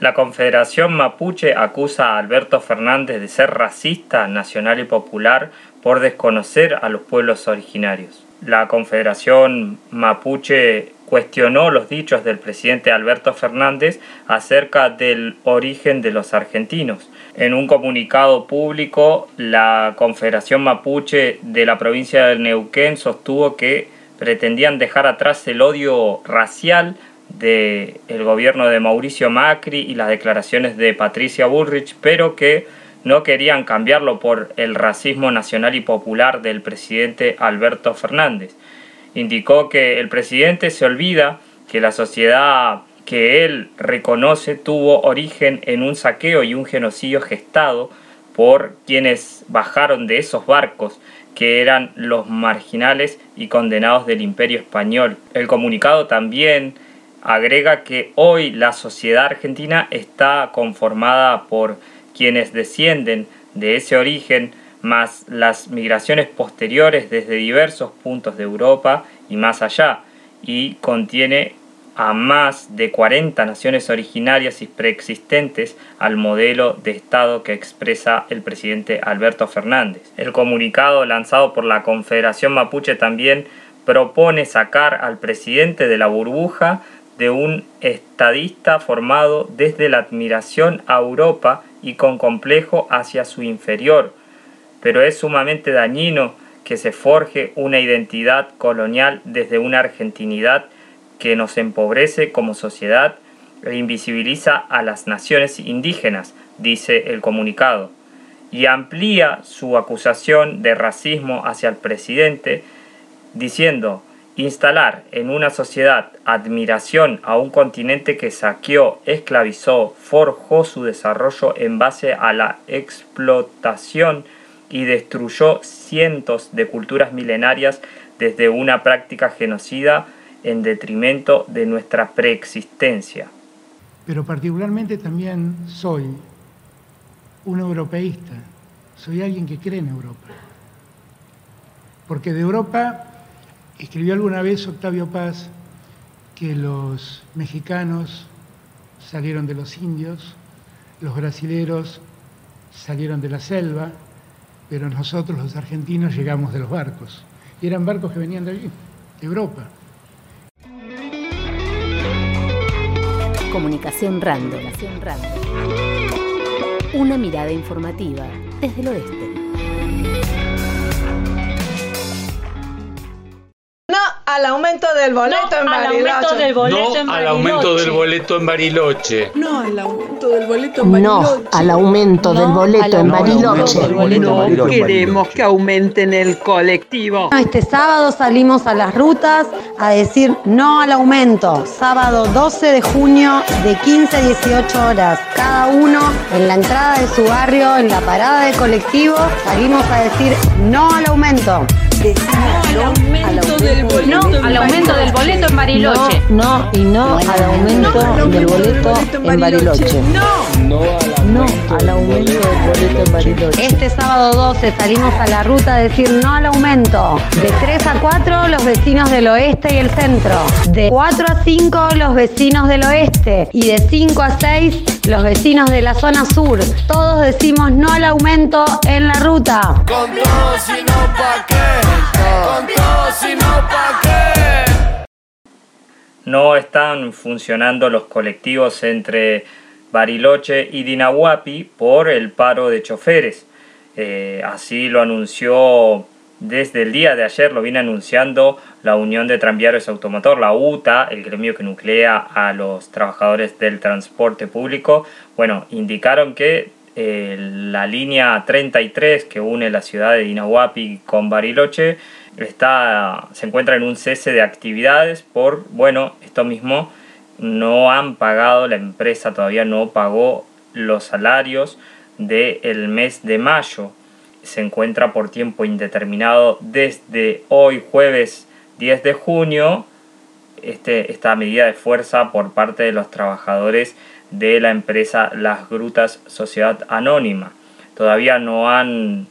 La Confederación Mapuche acusa a Alberto Fernández de ser racista, nacional y popular por desconocer a los pueblos originarios. La Confederación Mapuche cuestionó los dichos del presidente Alberto Fernández acerca del origen de los argentinos. En un comunicado público, la Confederación Mapuche de la provincia de Neuquén sostuvo que pretendían dejar atrás el odio racial del gobierno de Mauricio Macri y las declaraciones de Patricia Bullrich, pero que no querían cambiarlo por el racismo nacional y popular del presidente Alberto Fernández. Indicó que el presidente se olvida que la sociedad que él reconoce tuvo origen en un saqueo y un genocidio gestado por quienes bajaron de esos barcos que eran los marginales y condenados del imperio español. El comunicado también agrega que hoy la sociedad argentina está conformada por quienes descienden de ese origen, más las migraciones posteriores desde diversos puntos de Europa y más allá, y contiene a más de 40 naciones originarias y preexistentes al modelo de Estado que expresa el presidente Alberto Fernández. El comunicado lanzado por la Confederación Mapuche también propone sacar al presidente de la burbuja de un estadista formado desde la admiración a Europa y con complejo hacia su inferior, pero es sumamente dañino que se forje una identidad colonial desde una argentinidad que nos empobrece como sociedad e invisibiliza a las naciones indígenas, dice el comunicado, y amplía su acusación de racismo hacia el presidente, diciendo Instalar en una sociedad admiración a un continente que saqueó, esclavizó, forjó su desarrollo en base a la explotación y destruyó cientos de culturas milenarias desde una práctica genocida en detrimento de nuestra preexistencia. Pero particularmente también soy un europeísta, soy alguien que cree en Europa. Porque de Europa Escribió alguna vez Octavio Paz que los mexicanos salieron de los indios, los brasileros salieron de la selva, pero nosotros los argentinos llegamos de los barcos. Y eran barcos que venían de allí, de Europa. Comunicación Random. Una mirada informativa desde el oeste. Del boleto en Bariloche. Al aumento del boleto no al aumento del boleto en Bariloche. No al aumento del boleto en Bariloche. No al aumento del boleto en Bariloche. No queremos que aumenten el colectivo. Este sábado salimos a las rutas a decir no al aumento. Sábado 12 de junio de 15 a 18 horas. Cada uno en la entrada de su barrio, en la parada de colectivo, salimos a decir no al aumento. No, al aumento del boleto no al aumento del boleto en Bariloche. No, y no al aumento del boleto en Bariloche. No, no al aumento del boleto en Bariloche. Este sábado 12 salimos a la ruta a decir no al aumento. De 3 a 4 los vecinos del oeste y el centro. De 4 a 5 los vecinos del oeste. Y de 5 a 6 los vecinos de la zona sur. Todos decimos no al aumento en la ruta. Con todo, si no, ¿pa' qué? Con todo, si no, ¿pa' qué? No están funcionando los colectivos entre Bariloche y Dinahuapi por el paro de choferes. Eh, así lo anunció desde el día de ayer, lo viene anunciando la Unión de Tranviarios Automotor, la UTA, el gremio que nuclea a los trabajadores del transporte público. Bueno, indicaron que eh, la línea 33 que une la ciudad de Dinahuapi con Bariloche está, se encuentra en un cese de actividades por, bueno, esto mismo no han pagado, la empresa todavía no pagó los salarios del mes de mayo. Se encuentra por tiempo indeterminado desde hoy jueves 10 de junio este, esta medida de fuerza por parte de los trabajadores de la empresa Las Grutas Sociedad Anónima. Todavía no han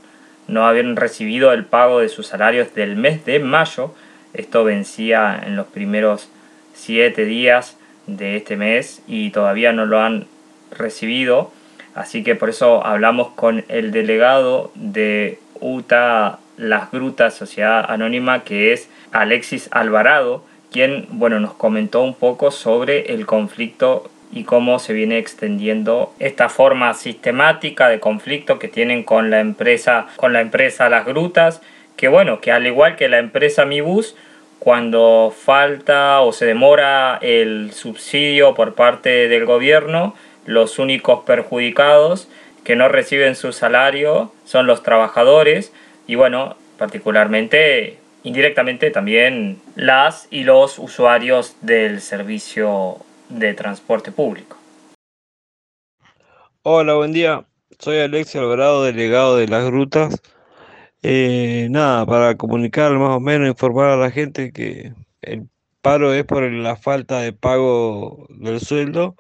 no habían recibido el pago de sus salarios del mes de mayo. Esto vencía en los primeros siete días de este mes y todavía no lo han recibido. Así que por eso hablamos con el delegado de UTA Las Grutas Sociedad Anónima, que es Alexis Alvarado, quien bueno, nos comentó un poco sobre el conflicto y cómo se viene extendiendo esta forma sistemática de conflicto que tienen con la empresa, con la empresa Las Grutas, que bueno, que al igual que la empresa Mi Bus, cuando falta o se demora el subsidio por parte del gobierno, los únicos perjudicados que no reciben su salario son los trabajadores y bueno, particularmente indirectamente también las y los usuarios del servicio de transporte público. Hola, buen día. Soy Alexia Alvarado, delegado de las grutas. Eh, nada, para comunicar más o menos, informar a la gente que el paro es por la falta de pago del sueldo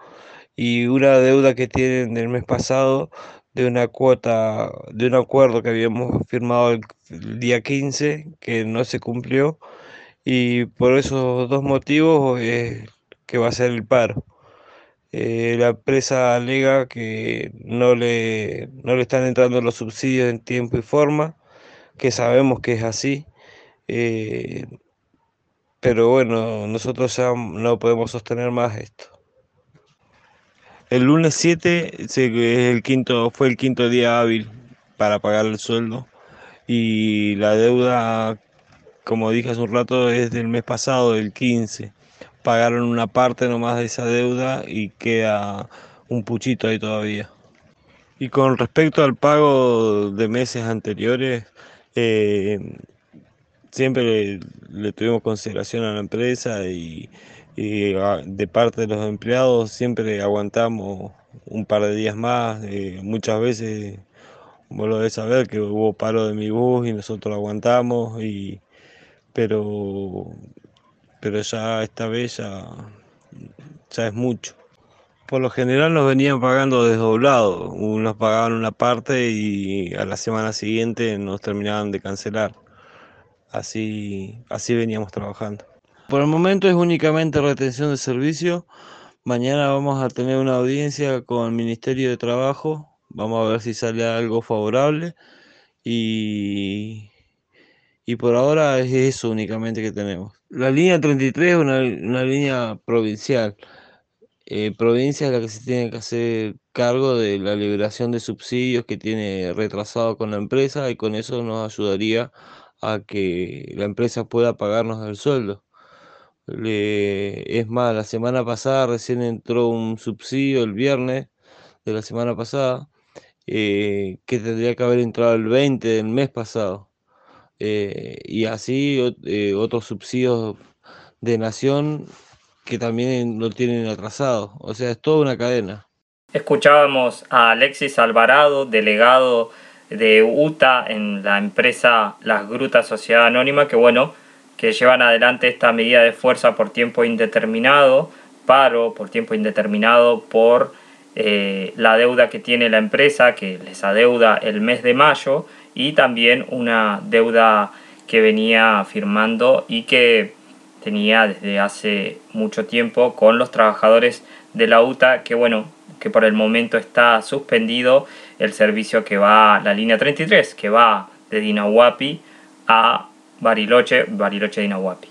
y una deuda que tienen del mes pasado de una cuota, de un acuerdo que habíamos firmado el, día 15 que no se cumplió y por esos dos motivos es que va a ser el paro. Eh, la empresa alega que no le, no le están entrando los subsidios en tiempo y forma, que sabemos que es así, eh, pero bueno, nosotros ya no podemos sostener más esto. El lunes 7 el quinto, fue el quinto día hábil para pagar el sueldo y la deuda, como dije hace un rato, es del mes pasado, del 15. Pagaron una parte nomás de esa deuda y queda un puchito ahí todavía. Y con respecto al pago de meses anteriores, eh, siempre le, tuvimos consideración a la empresa y y ah, de parte de los empleados siempre aguantamos un par de días más. Eh, muchas veces vos lo debes saber que hubo paro de mi bus y nosotros aguantamos, y, pero, pero ya esta vez ya, ya es mucho. Por lo general nos venían pagando desdoblado, nos pagaban una parte y a la semana siguiente nos terminaban de cancelar. Así, así veníamos trabajando. Por el momento es únicamente retención de servicio. Mañana vamos a tener una audiencia con el Ministerio de Trabajo. Vamos a ver si sale algo favorable. Y, y por ahora es eso únicamente que tenemos. La línea 33 es una, línea provincial. Eh, provincia es la que se tiene que hacer cargo de la liberación de subsidios que tiene retrasado con la empresa y con eso nos ayudaría a que la empresa pueda pagarnos el sueldo es más, la semana pasada recién entró un subsidio el viernes de la semana pasada, eh, que tendría que haber entrado el 20 del mes pasado. Eh, y así eh, otros subsidios de nación que también lo tienen atrasado. O sea, es toda una cadena. Escuchábamos a Alexis Alvarado, delegado de UTA en la empresa Las Grutas Sociedad Anónima, que bueno, que llevan adelante esta medida de fuerza por tiempo indeterminado, paro por tiempo indeterminado por eh, la deuda que tiene la empresa, que les adeuda el mes de mayo, y también una deuda que venía firmando y que tenía desde hace mucho tiempo con los trabajadores de la UTA, que bueno, que por el momento está suspendido el servicio que va, la línea 33, que va de Dinahuapi a Bariloche, Bariloche de Inahuapi.